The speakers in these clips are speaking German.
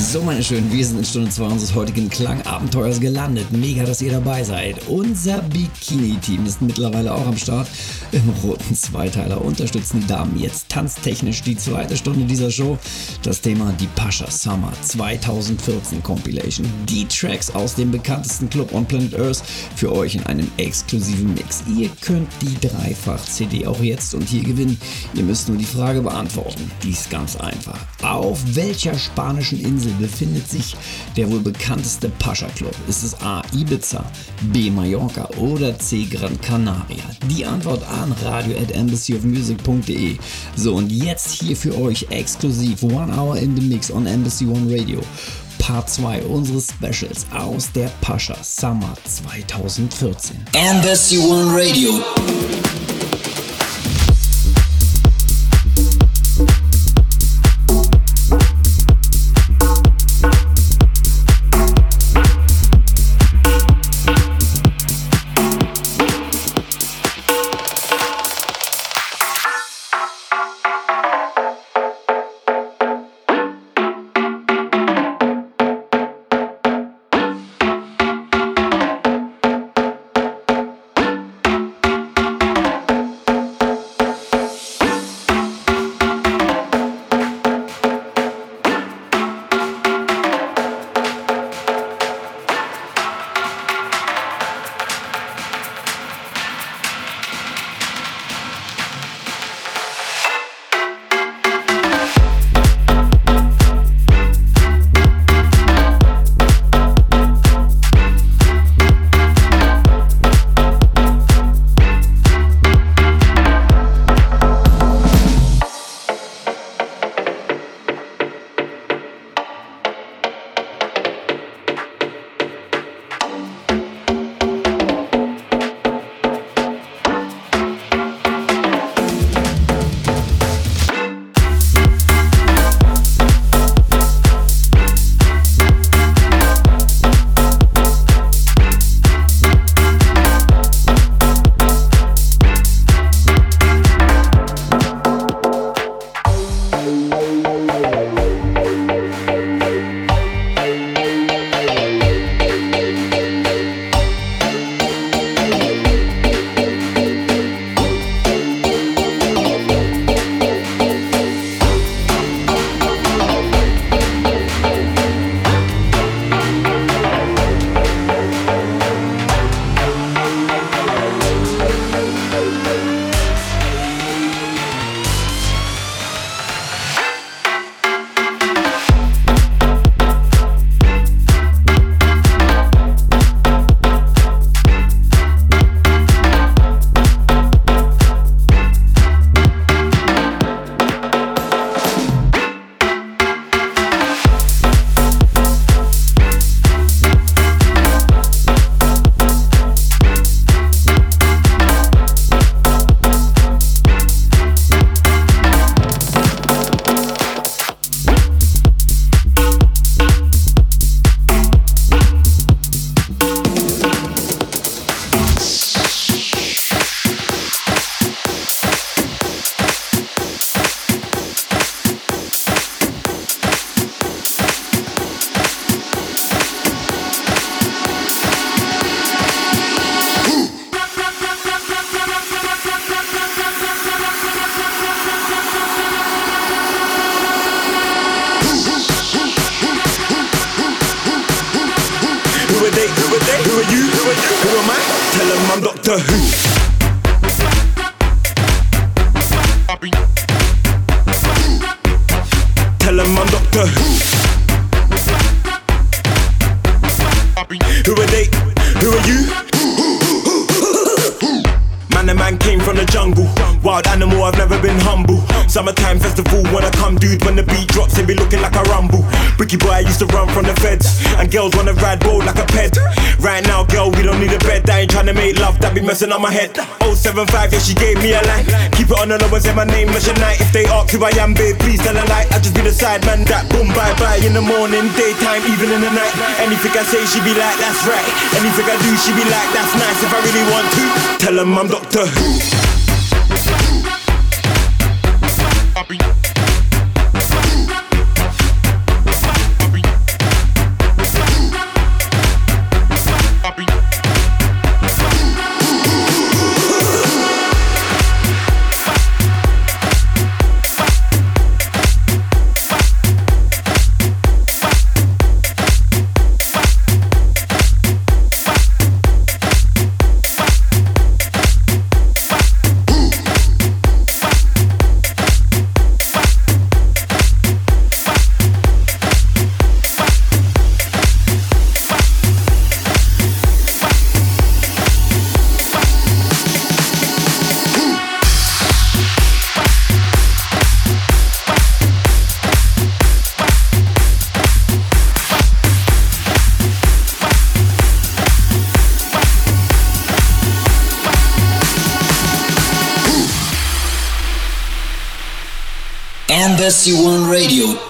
So, meine Schönen, wir sind in Stunde 2 unseres heutigen Klangabenteuers gelandet. Mega, dass ihr dabei seid. Unser Bikini-Team ist mittlerweile auch am Start. Im roten Zweiteiler unterstützen die Damen jetzt tanztechnisch die zweite Stunde dieser Show. Das Thema die Pascha Summer 2014 Compilation. Die Tracks aus dem bekanntesten Club on Planet Earth für euch in einem exklusiven Mix. Ihr könnt die Dreifach-CD auch jetzt und hier gewinnen. Ihr müsst nur die Frage beantworten. Die ist ganz einfach. Auf welcher spanischen Insel Insel befindet sich der wohl bekannteste Pascha-Club? Ist es A. Ibiza, B. Mallorca oder C. Gran Canaria? Die Antwort an radio at embassyofmusic.de. So, und jetzt hier für euch exklusiv One Hour in the Mix on Embassy One Radio. Part 2 unseres Specials aus der Pascha Summer 2014. Embassy One Radio. On my head. 075, yeah, she gave me a line. Keep it on the low and say my name is night. If they ask who I am, babe, please tell a lie. I just be the side man that boom, bye bye. In the morning, daytime, even in the night. Anything I say, she be like, that's right. Anything I do, she be like, that's nice. If I really want to. tell them I'm Doctor Who. SU1 Radio.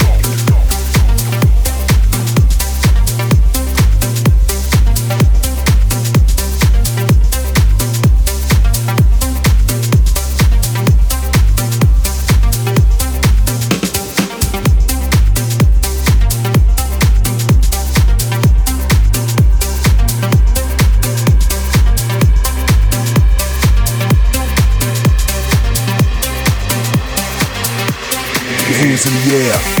in air.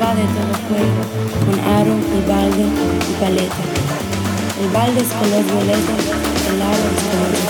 de todo con aro y balde y paleta. El balde es color violeta, el aro es color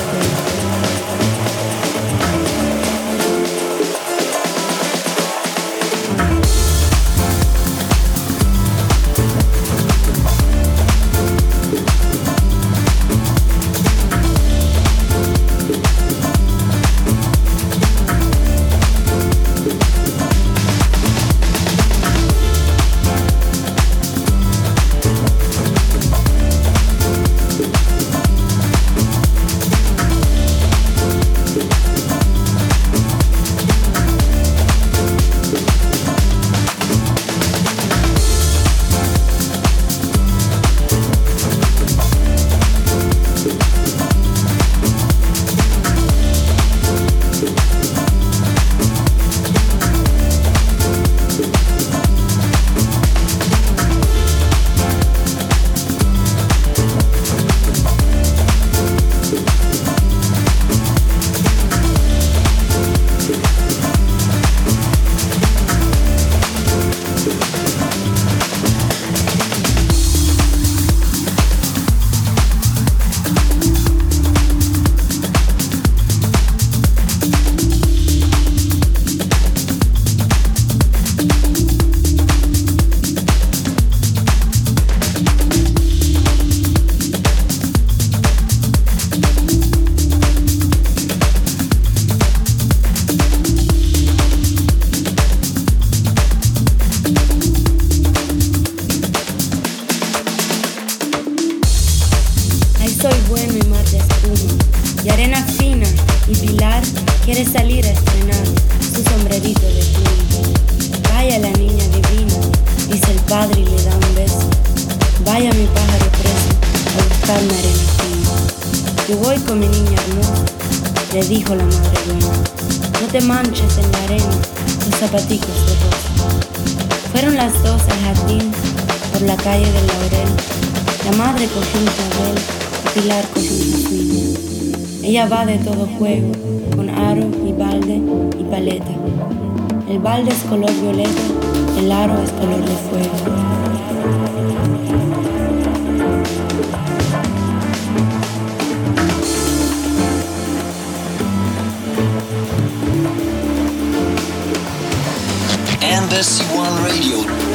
arena, zapaticos de rosa. Fueron las dos al jardín, por la calle del Laurel. La madre cogió un clavel Pilar cogió un jazmín. Ella va de todo juego, con aro y balde y paleta. El balde es color violeta, el aro es color de fuego. Radio.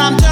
I'm done.